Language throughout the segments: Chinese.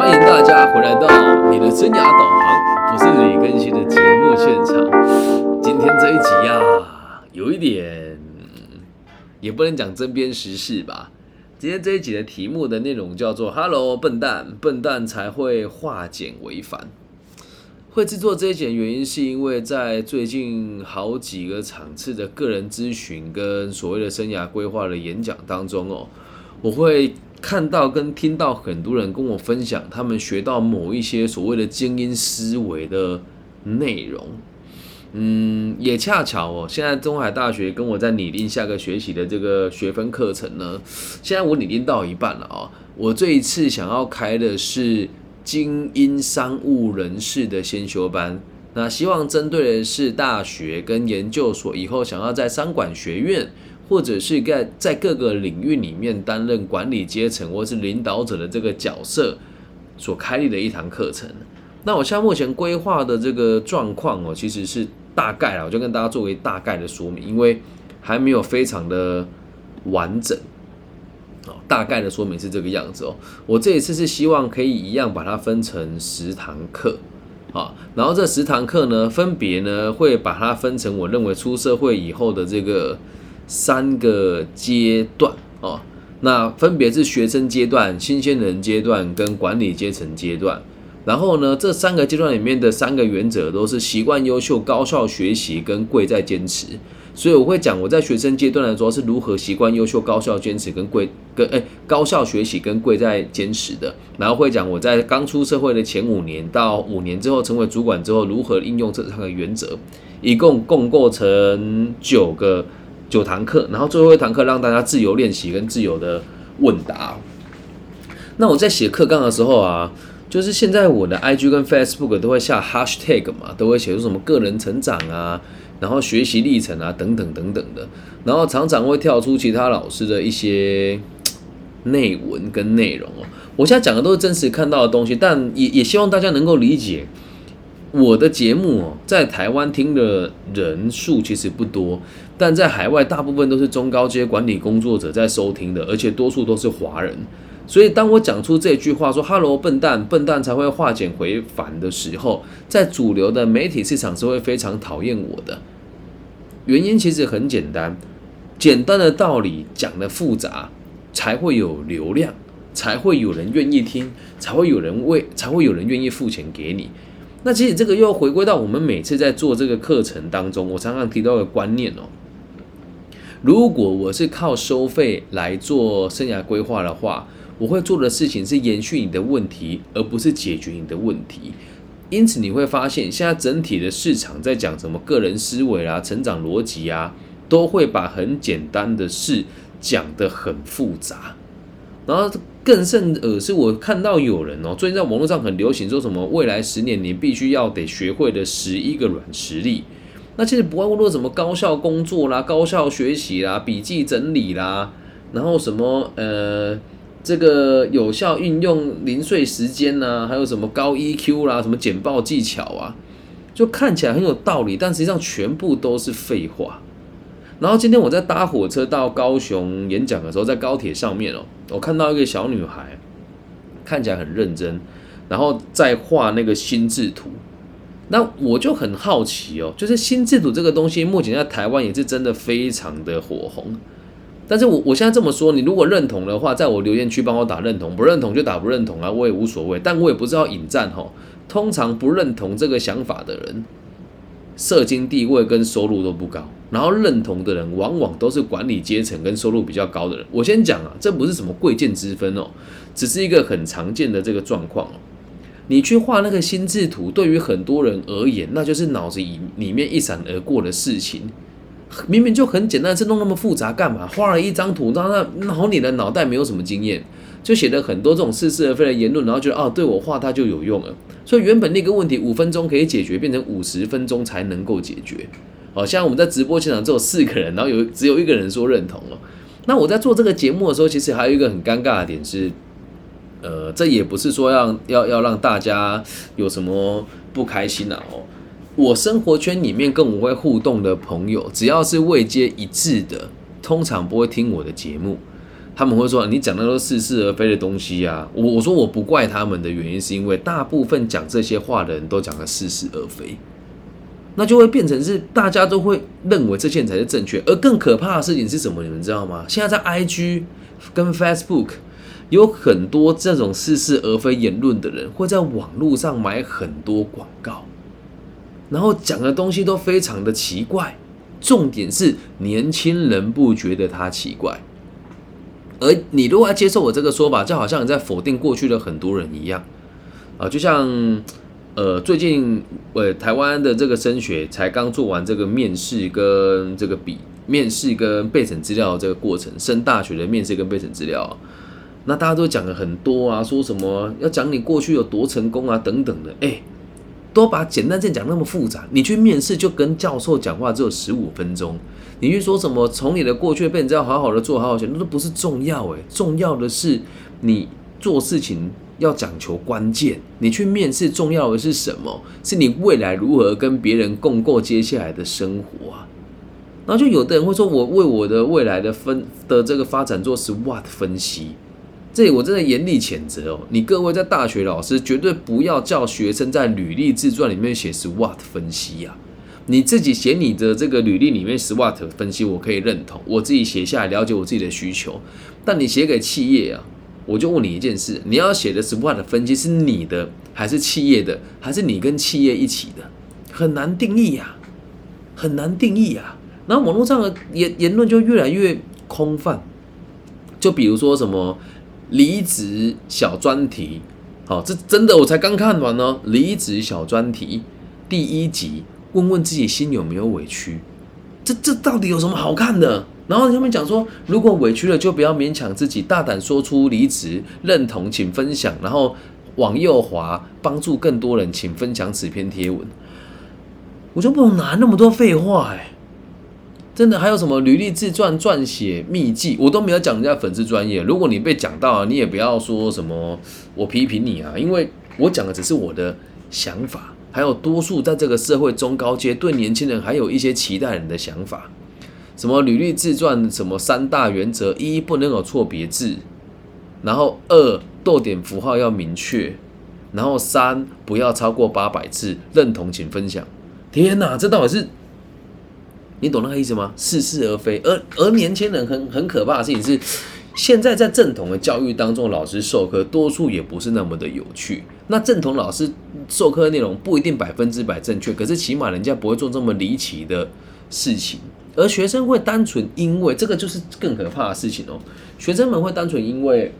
欢迎大家回来到你的生涯导航，不是李更新的节目现场。今天这一集呀，有一点，也不能讲针砭时事吧。今天这一集的题目的内容叫做 “Hello，笨蛋，笨蛋才会化简为繁”。会制作这一集的原因，是因为在最近好几个场次的个人咨询跟所谓的生涯规划的演讲当中哦，我会。看到跟听到很多人跟我分享，他们学到某一些所谓的精英思维的内容，嗯，也恰巧哦，现在中海大学跟我在拟定下个学期的这个学分课程呢，现在我拟定到一半了啊，我这一次想要开的是精英商务人士的先修班，那希望针对的是大学跟研究所以后想要在商管学院。或者是在在各个领域里面担任管理阶层或是领导者的这个角色所开立的一堂课程。那我现在目前规划的这个状况哦，其实是大概啊，我就跟大家作为大概的说明，因为还没有非常的完整。哦，大概的说明是这个样子哦。我这一次是希望可以一样把它分成十堂课啊，然后这十堂课呢，分别呢会把它分成我认为出社会以后的这个。三个阶段哦，那分别是学生阶段、新鲜人阶段跟管理阶层阶段。然后呢，这三个阶段里面的三个原则都是习惯优秀、高效学习跟贵在坚持。所以我会讲我在学生阶段的时候是如何习惯优秀、高效坚持跟贵跟哎高效学习跟贵在坚持的。然后会讲我在刚出社会的前五年到五年之后成为主管之后如何应用这三个原则，一共共构成九个。九堂课，然后最后一堂课让大家自由练习跟自由的问答。那我在写课纲的时候啊，就是现在我的 IG 跟 Facebook 都会下 Hashtag 嘛，都会写出什么个人成长啊，然后学习历程啊等等等等的，然后常常会跳出其他老师的一些内文跟内容哦。我现在讲的都是真实看到的东西，但也也希望大家能够理解。我的节目哦，在台湾听的人数其实不多，但在海外大部分都是中高阶管理工作者在收听的，而且多数都是华人。所以当我讲出这句话说 “Hello，笨蛋，笨蛋才会化简回繁”的时候，在主流的媒体市场是会非常讨厌我的。原因其实很简单，简单的道理讲的复杂，才会有流量，才会有人愿意听，才会有人为，才会有人愿意付钱给你。那其实这个又回归到我们每次在做这个课程当中，我常常提到的观念哦。如果我是靠收费来做生涯规划的话，我会做的事情是延续你的问题，而不是解决你的问题。因此你会发现，现在整体的市场在讲什么个人思维啊、成长逻辑啊，都会把很简单的事讲得很复杂，然后。更甚者是我看到有人哦，最近在网络上很流行说什么未来十年你必须要得学会的十一个软实力。那其实不外乎说什么高效工作啦、高效学习啦、笔记整理啦，然后什么呃这个有效运用零碎时间呐，还有什么高 EQ 啦、什么简报技巧啊，就看起来很有道理，但实际上全部都是废话。然后今天我在搭火车到高雄演讲的时候，在高铁上面哦，我看到一个小女孩，看起来很认真，然后在画那个心智图。那我就很好奇哦，就是新制度这个东西，目前在台湾也是真的非常的火红。但是我我现在这么说，你如果认同的话，在我留言区帮我打认同，不认同就打不认同啊，我也无所谓。但我也不知道引战哈，通常不认同这个想法的人。社经地位跟收入都不高，然后认同的人往往都是管理阶层跟收入比较高的人。我先讲啊，这不是什么贵贱之分哦，只是一个很常见的这个状况哦。你去画那个心智图，对于很多人而言，那就是脑子里里面一闪而过的事情，明明就很简单，是弄那么复杂干嘛？画了一张图，让那然后你的脑袋没有什么经验。就写了很多这种似是而非的言论，然后觉得哦，对我画它就有用了。所以原本那个问题五分钟可以解决，变成五十分钟才能够解决。好像我们在直播现场只有四个人，然后有只有一个人说认同了。那我在做这个节目的时候，其实还有一个很尴尬的点是，呃，这也不是说要要要让大家有什么不开心啊。哦，我生活圈里面跟我会互动的朋友，只要是位阶一致的，通常不会听我的节目。他们会说你讲的都是似是而非的东西啊。我我说我不怪他们的原因，是因为大部分讲这些话的人都讲的似是而非，那就会变成是大家都会认为这件才是正确。而更可怕的事情是什么？你们知道吗？现在在 IG 跟 Facebook 有很多这种似是而非言论的人，会在网络上买很多广告，然后讲的东西都非常的奇怪。重点是年轻人不觉得他奇怪。而你如果要接受我这个说法，就好像你在否定过去的很多人一样，啊，就像呃最近呃台湾的这个升学才刚做完这个面试跟这个比面试跟备审资料这个过程，升大学的面试跟备审资料，那大家都讲了很多啊，说什么要讲你过去有多成功啊等等的，哎，都把简单件讲那么复杂，你去面试就跟教授讲话只有十五分钟。你去说什么？从你的过去被你这样好好的做好好学，那都不是重要诶。重要的是你做事情要讲求关键。你去面试，重要的是什么？是你未来如何跟别人共过接下来的生活啊？然后就有的人会说，我为我的未来的分的这个发展做 SWOT 分析。这里我真的严厉谴责哦！你各位在大学老师绝对不要叫学生在履历自传里面写 SWOT 分析呀。你自己写你的这个履历里面 SWOT 分析，我可以认同。我自己写下来了解我自己的需求，但你写给企业啊，我就问你一件事：你要写的 SWOT 分析是你的还是企业的，还是你跟企业一起的？很难定义呀，很难定义呀。然后网络上的言言论就越来越空泛，就比如说什么离职小专题，好，这真的我才刚看完呢。离职小专题第一集。问问自己心有没有委屈，这这到底有什么好看的？然后他们讲说，如果委屈了，就不要勉强自己，大胆说出离职认同，请分享，然后往右滑，帮助更多人，请分享此篇贴文。我就不能拿那么多废话哎，真的还有什么履历自传撰写秘籍，我都没有讲人家粉丝专业。如果你被讲到，你也不要说什么我批评你啊，因为我讲的只是我的想法。还有多数在这个社会中高阶对年轻人还有一些期待人的想法，什么履历自传，什么三大原则：一不能有错别字，然后二逗点符号要明确，然后三不要超过八百字，认同请分享。天哪，这到底是你懂那个意思吗？似是而非。而而年轻人很很可怕的事情是，现在在正统的教育当中，老师授课多数也不是那么的有趣。那正统老师授课内容不一定百分之百正确，可是起码人家不会做这么离奇的事情，而学生会单纯因为这个就是更可怕的事情哦。学生们会单纯因为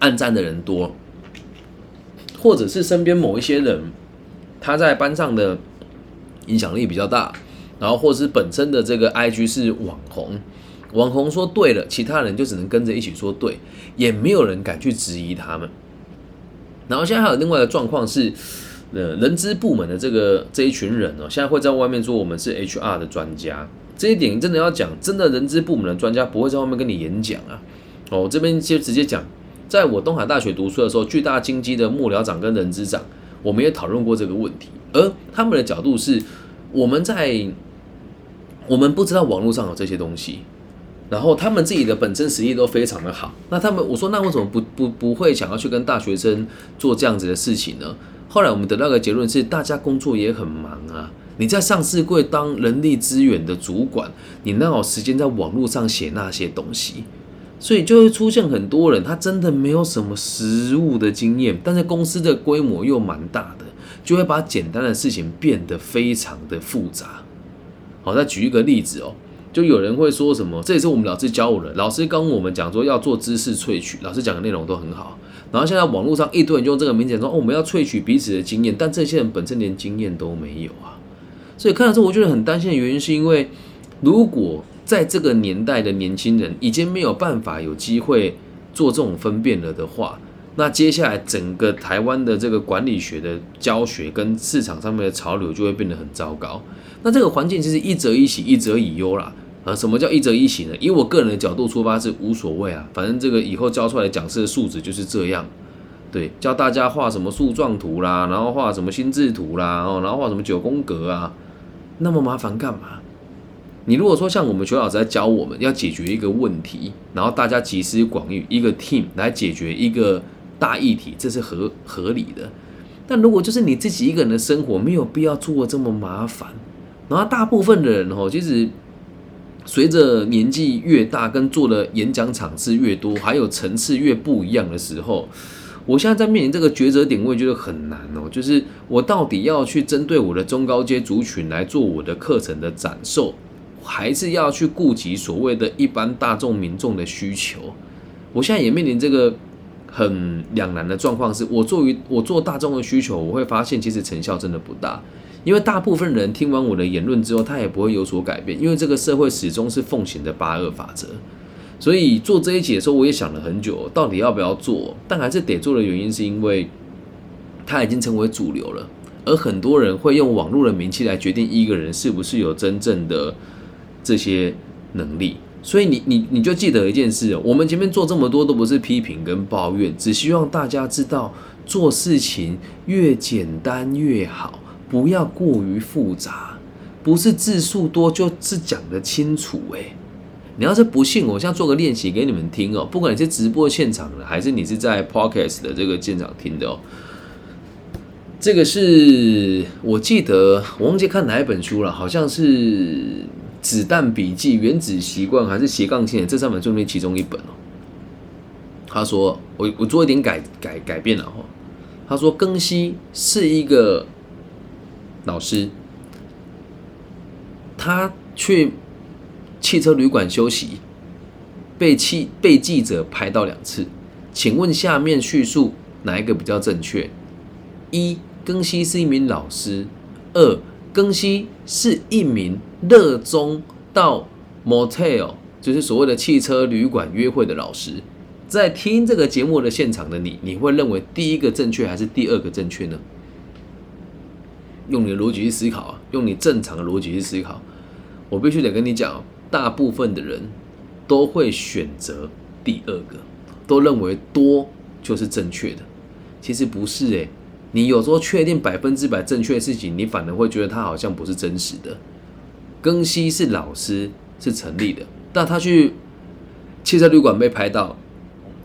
暗赞的人多，或者是身边某一些人他在班上的影响力比较大，然后或是本身的这个 IG 是网红，网红说对了，其他人就只能跟着一起说对，也没有人敢去质疑他们。然后现在还有另外的状况是，呃，人资部门的这个这一群人哦，现在会在外面说我们是 HR 的专家，这一点真的要讲，真的人资部门的专家不会在外面跟你演讲啊。哦，这边就直接讲，在我东海大学读书的时候，巨大金基的幕僚长跟人资长，我们也讨论过这个问题，而他们的角度是，我们在我们不知道网络上有这些东西。然后他们自己的本身实力都非常的好，那他们我说那为什么不不不会想要去跟大学生做这样子的事情呢？后来我们得到个结论是，大家工作也很忙啊。你在上市柜当人力资源的主管，你哪有时间在网络上写那些东西？所以就会出现很多人，他真的没有什么实务的经验，但是公司的规模又蛮大的，就会把简单的事情变得非常的复杂。好，再举一个例子哦。就有人会说什么，这也是我们老师教我的。老师跟我们讲说要做知识萃取，老师讲的内容都很好。然后现在网络上一堆人用这个名词说，哦，我们要萃取彼此的经验，但这些人本身连经验都没有啊。所以看到这，我觉得很担心的原因，是因为如果在这个年代的年轻人已经没有办法有机会做这种分辨了的话，那接下来整个台湾的这个管理学的教学跟市场上面的潮流就会变得很糟糕。那这个环境其实一则一喜，一则以忧啦。啊，什么叫一则一喜呢？以我个人的角度出发是无所谓啊，反正这个以后教出来的讲师的素质就是这样。对，教大家画什么树状图啦，然后画什么心智图啦，哦，然后画什么九宫格啊，那么麻烦干嘛？你如果说像我们学老师在教我们要解决一个问题，然后大家集思广益，一个 team 来解决一个大议题，这是合合理的。但如果就是你自己一个人的生活，没有必要做这么麻烦。然后大部分的人哦，其实随着年纪越大，跟做的演讲场次越多，还有层次越不一样的时候，我现在在面临这个抉择点，我也觉得很难哦。就是我到底要去针对我的中高阶族群来做我的课程的展售，还是要去顾及所谓的一般大众民众的需求？我现在也面临这个。很两难的状况是，我作为我做大众的需求，我会发现其实成效真的不大，因为大部分人听完我的言论之后，他也不会有所改变，因为这个社会始终是奉行的八二法则。所以做这一节的时候，我也想了很久，到底要不要做，但还是得做的原因是因为它已经成为主流了，而很多人会用网络的名气来决定一个人是不是有真正的这些能力。所以你你你就记得一件事，我们前面做这么多都不是批评跟抱怨，只希望大家知道做事情越简单越好，不要过于复杂，不是字数多就是讲得清楚。诶，你要是不信，我现在做个练习给你们听哦。不管你是直播现场的，还是你是在 podcast 的这个现场听的哦，这个是我记得我忘记看哪一本书了，好像是。子弹笔记、原子习惯还是斜杠青年这三本书里其中一本哦。他说：“我我做一点改改改变了哈。”他说：“更新是一个老师，他去汽车旅馆休息，被记被记者拍到两次。请问下面叙述哪一个比较正确？一，更新是一名老师；二。”更新是一名热衷到 motel，就是所谓的汽车旅馆约会的老师。在听这个节目的现场的你，你会认为第一个正确还是第二个正确呢？用你的逻辑去思考啊，用你正常的逻辑去思考。我必须得跟你讲，大部分的人都会选择第二个，都认为多就是正确的。其实不是诶。你有时候确定百分之百正确的事情，你反而会觉得他好像不是真实的。更新是老师是成立的，但他去汽车旅馆被拍到，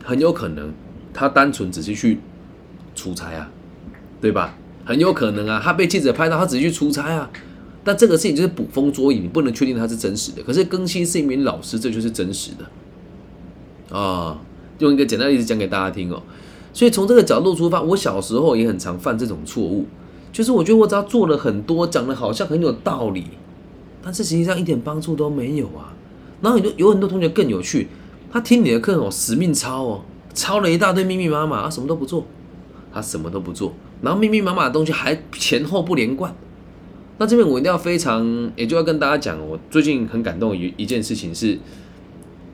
很有可能他单纯只是去出差啊，对吧？很有可能啊，他被记者拍到，他只是去出差啊。但这个事情就是捕风捉影，你不能确定他是真实的。可是更新是一名老师，这就是真实的啊。用一个简单的例子讲给大家听哦。所以从这个角度出发，我小时候也很常犯这种错误，就是我觉得我只要做了很多，讲的好像很有道理，但是实际上一点帮助都没有啊。然后有有很多同学更有趣，他听你的课哦，死命抄哦，抄了一大堆密密麻麻，啊，什么都不做，他什么都不做，然后密密麻麻的东西还前后不连贯。那这边我一定要非常，也就要跟大家讲，我最近很感动一一件事情是。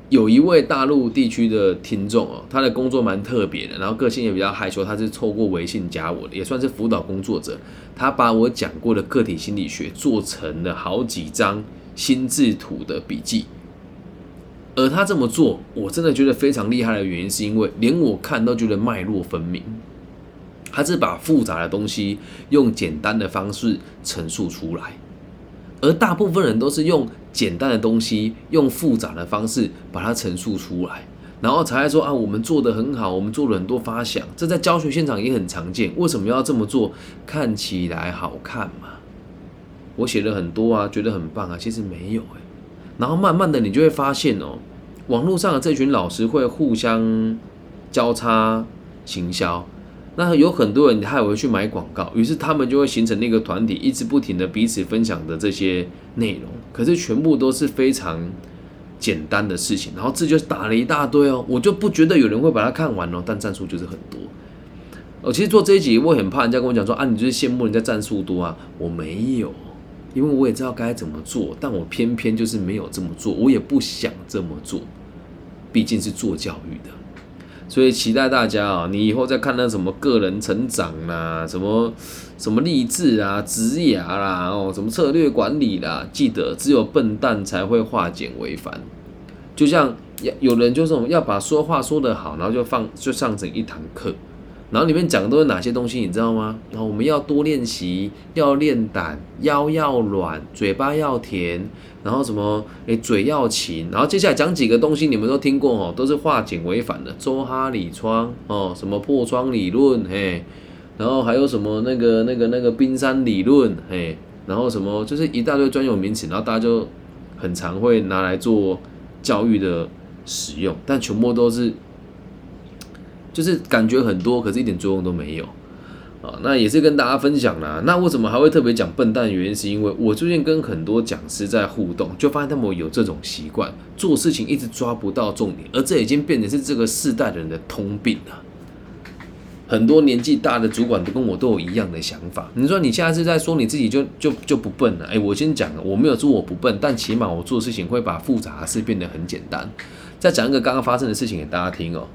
有一位大陆地区的听众哦，他的工作蛮特别的，然后个性也比较害羞，他是透过微信加我的，也算是辅导工作者。他把我讲过的个体心理学做成了好几张心智图的笔记，而他这么做，我真的觉得非常厉害的原因，是因为连我看都觉得脉络分明。他是把复杂的东西用简单的方式陈述出来。而大部分人都是用简单的东西，用复杂的方式把它陈述出来，然后才会说啊，我们做的很好，我们做了很多发想，这在教学现场也很常见。为什么要这么做？看起来好看嘛？我写了很多啊，觉得很棒啊，其实没有哎。然后慢慢的，你就会发现哦，网络上的这群老师会互相交叉行销。那有很多人他也会去买广告，于是他们就会形成那个团体，一直不停的彼此分享的这些内容，可是全部都是非常简单的事情，然后字就打了一大堆哦，我就不觉得有人会把它看完哦，但战术就是很多。我，其实做这一集我很怕人家跟我讲说啊，你就是羡慕人家战术多啊，我没有，因为我也知道该怎么做，但我偏偏就是没有这么做，我也不想这么做，毕竟是做教育的。所以期待大家啊，你以后再看到什么个人成长啦，什么什么励志啊、职涯啦，哦，什么策略管理啦，记得只有笨蛋才会化简为繁。就像有有人就是要把说话说得好，然后就放就上成一堂课，然后里面讲的都是哪些东西，你知道吗？然后我们要多练习，要练胆，腰要软，嘴巴要甜，然后什么诶，嘴要勤。然后接下来讲几个东西，你们都听过哦，都是化简为繁的，周哈里窗哦，什么破窗理论嘿，然后还有什么那个那个那个冰山理论嘿，然后什么就是一大堆专有名词，然后大家就很常会拿来做教育的使用，但全部都是。就是感觉很多，可是一点作用都没有啊。那也是跟大家分享啦。那为什么还会特别讲笨蛋？原因是因为我最近跟很多讲师在互动，就发现他们有这种习惯，做事情一直抓不到重点，而这已经变成是这个世代的人的通病了。很多年纪大的主管都跟我都有一样的想法。你说你现在是在说你自己就就就不笨了？哎，我先讲了，我没有说我不笨，但起码我做事情会把复杂的事变得很简单。再讲一个刚刚发生的事情给大家听哦。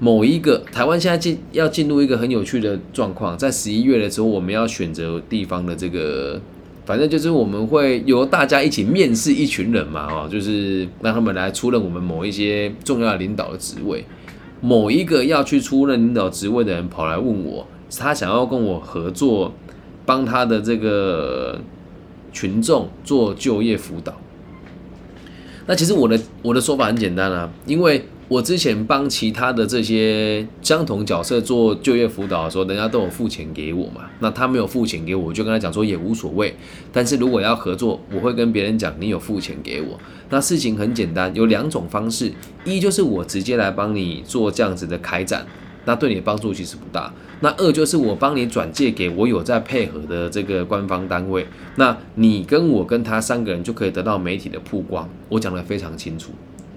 某一个台湾现在进要进入一个很有趣的状况，在十一月的时候，我们要选择地方的这个，反正就是我们会由大家一起面试一群人嘛，哦，就是让他们来出任我们某一些重要领导的职位。某一个要去出任领导职位的人跑来问我，他想要跟我合作，帮他的这个群众做就业辅导。那其实我的我的说法很简单啊，因为。我之前帮其他的这些相同角色做就业辅导的时候，人家都有付钱给我嘛。那他没有付钱给我，我就跟他讲说也无所谓。但是如果要合作，我会跟别人讲你有付钱给我。那事情很简单，有两种方式：一就是我直接来帮你做这样子的开展，那对你的帮助其实不大；那二就是我帮你转借给我有在配合的这个官方单位，那你跟我跟他三个人就可以得到媒体的曝光。我讲的非常清楚。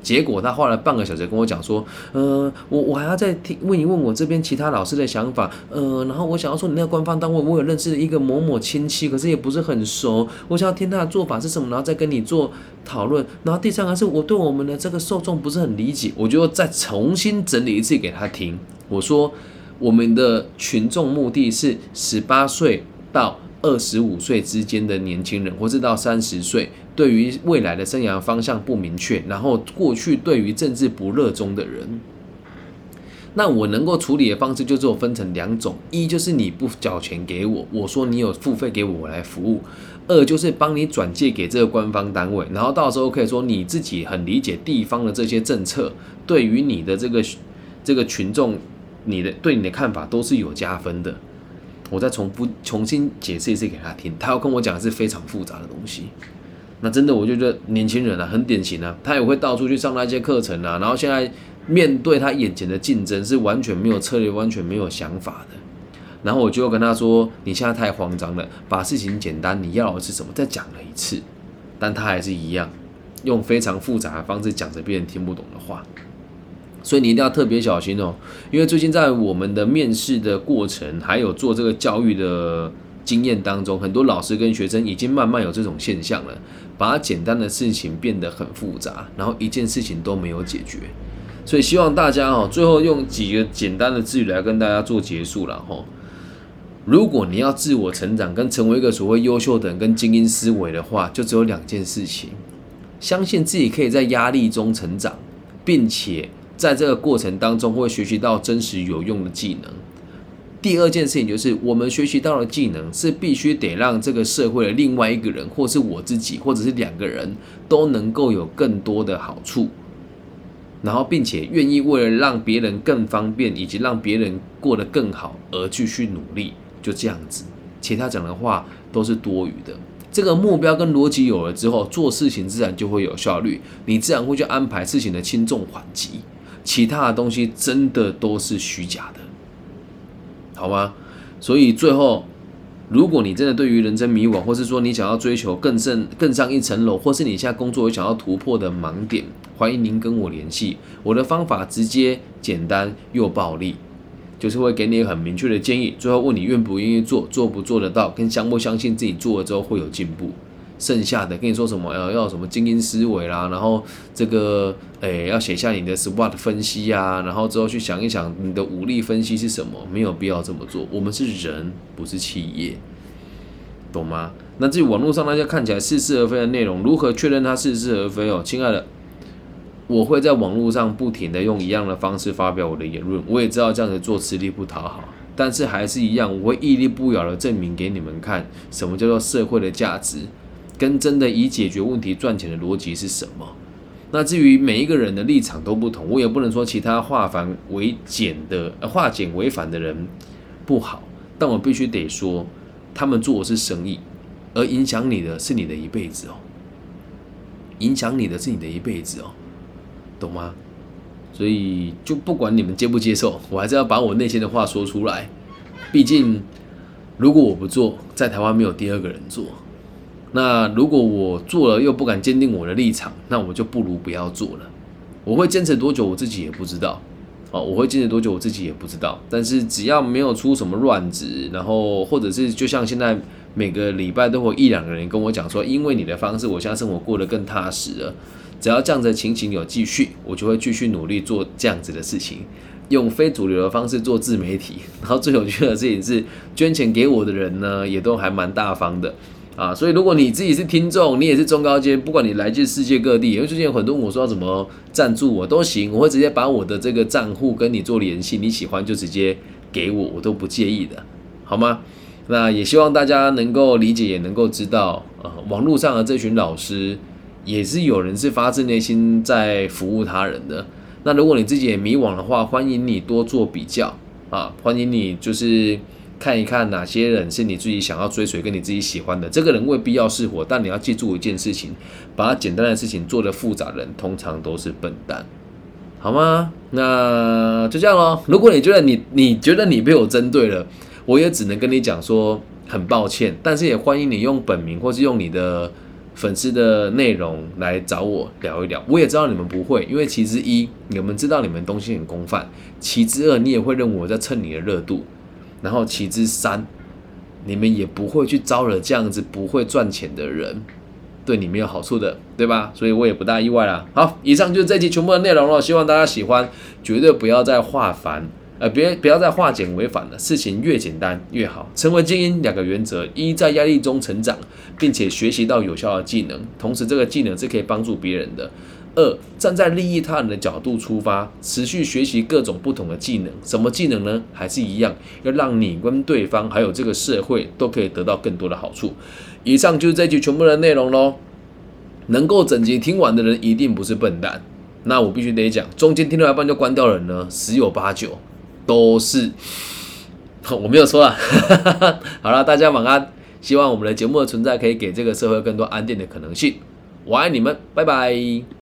结果他花了半个小时跟我讲说，呃，我我还要再听问一问我这边其他老师的想法，呃，然后我想要说你那个官方单位我有认识一个某某亲戚，可是也不是很熟，我想要听他的做法是什么，然后再跟你做讨论。然后第三个是我对我们的这个受众不是很理解，我就再重新整理一次给他听。我说我们的群众目的是十八岁到。二十五岁之间的年轻人，或是到三十岁，对于未来的生涯方向不明确，然后过去对于政治不热衷的人，那我能够处理的方式就只有分成两种：一就是你不缴钱给我，我说你有付费给我，我来服务；二就是帮你转借给这个官方单位，然后到时候可以说你自己很理解地方的这些政策，对于你的这个这个群众，你的对你的看法都是有加分的。我再重复重新解释一次给他听，他要跟我讲的是非常复杂的东西。那真的，我就觉得年轻人啊，很典型啊，他也会到处去上那些课程啊。然后现在面对他眼前的竞争，是完全没有策略、完全没有想法的。然后我就跟他说：“你现在太慌张了，把事情简单，你要的是什么？”再讲了一次，但他还是一样用非常复杂的方式讲着别人听不懂的话。所以你一定要特别小心哦，因为最近在我们的面试的过程，还有做这个教育的经验当中，很多老师跟学生已经慢慢有这种现象了，把简单的事情变得很复杂，然后一件事情都没有解决。所以希望大家哦，最后用几个简单的字语来跟大家做结束了哈。如果你要自我成长跟成为一个所谓优秀的人跟精英思维的话，就只有两件事情：相信自己可以在压力中成长，并且。在这个过程当中，会学习到真实有用的技能。第二件事情就是，我们学习到的技能是必须得让这个社会的另外一个人，或是我自己，或者是两个人都能够有更多的好处，然后并且愿意为了让别人更方便，以及让别人过得更好而继续努力。就这样子，其他讲的话都是多余的。这个目标跟逻辑有了之后，做事情自然就会有效率，你自然会去安排事情的轻重缓急。其他的东西真的都是虚假的，好吗？所以最后，如果你真的对于人生迷惘，或是说你想要追求更胜、更上一层楼，或是你现在工作有想要突破的盲点，欢迎您跟我联系。我的方法直接、简单又暴力，就是会给你很明确的建议，最后问你愿不愿意做，做不做得到，跟相不相信自己做了之后会有进步。剩下的跟你说什么要要什么精英思维啦，然后这个诶要写下你的 SWOT 分析啊，然后之后去想一想你的武力分析是什么，没有必要这么做。我们是人，不是企业，懂吗？那至于网络上那些看起来似是而非的内容，如何确认它似是而非哦？亲爱的，我会在网络上不停的用一样的方式发表我的言论，我也知道这样子做吃力不讨好，但是还是一样，我会屹立不摇的证明给你们看，什么叫做社会的价值，跟真的以解决问题赚钱的逻辑是什么。那至于每一个人的立场都不同，我也不能说其他化繁为简的、化简为繁的人不好，但我必须得说，他们做的是生意，而影响你的是你的一辈子哦，影响你的是你的一辈子哦。懂吗？所以就不管你们接不接受，我还是要把我内心的话说出来。毕竟，如果我不做，在台湾没有第二个人做。那如果我做了又不敢坚定我的立场，那我就不如不要做了。我会坚持多久，我自己也不知道。哦，我会坚持多久，我自己也不知道。但是只要没有出什么乱子，然后或者是就像现在每个礼拜都会一两个人跟我讲说，因为你的方式，我现在生活过得更踏实了。只要这样子情形有继续，我就会继续努力做这样子的事情，用非主流的方式做自媒体。然后最有趣的事情是，捐钱给我的人呢，也都还蛮大方的啊。所以如果你自己是听众，你也是中高阶，不管你来自世界各地，因为最近有很多我说怎么赞助我都行，我会直接把我的这个账户跟你做联系，你喜欢就直接给我，我都不介意的，好吗？那也希望大家能够理解，也能够知道，呃，网络上的这群老师。也是有人是发自内心在服务他人的。那如果你自己也迷惘的话，欢迎你多做比较啊，欢迎你就是看一看哪些人是你自己想要追随、跟你自己喜欢的。这个人未必要是我，但你要记住一件事情：把简单的事情做得复杂，人通常都是笨蛋，好吗？那就这样咯。如果你觉得你 你觉得你被我针对了，我也只能跟你讲说很抱歉，但是也欢迎你用本名或是用你的。粉丝的内容来找我聊一聊，我也知道你们不会，因为其之一，你们知道你们东西很公范；其之二，你也会认为我在蹭你的热度；然后其之三，你们也不会去招惹这样子不会赚钱的人，对你没有好处的，对吧？所以我也不大意外啦。好，以上就是这期全部的内容了，希望大家喜欢，绝对不要再化繁。呃，别不要再化简为繁了，事情越简单越好。成为精英两个原则：一，在压力中成长，并且学习到有效的技能，同时这个技能是可以帮助别人的；二，站在利益他人的角度出发，持续学习各种不同的技能。什么技能呢？还是一样，要让你跟对方还有这个社会都可以得到更多的好处。以上就是这集全部的内容喽。能够整集听完的人一定不是笨蛋。那我必须得讲，中间听到一半就关掉人呢，十有八九。都是，我没有说啊。好了，大家晚安。希望我们的节目的存在可以给这个社会更多安定的可能性。我爱你们，拜拜。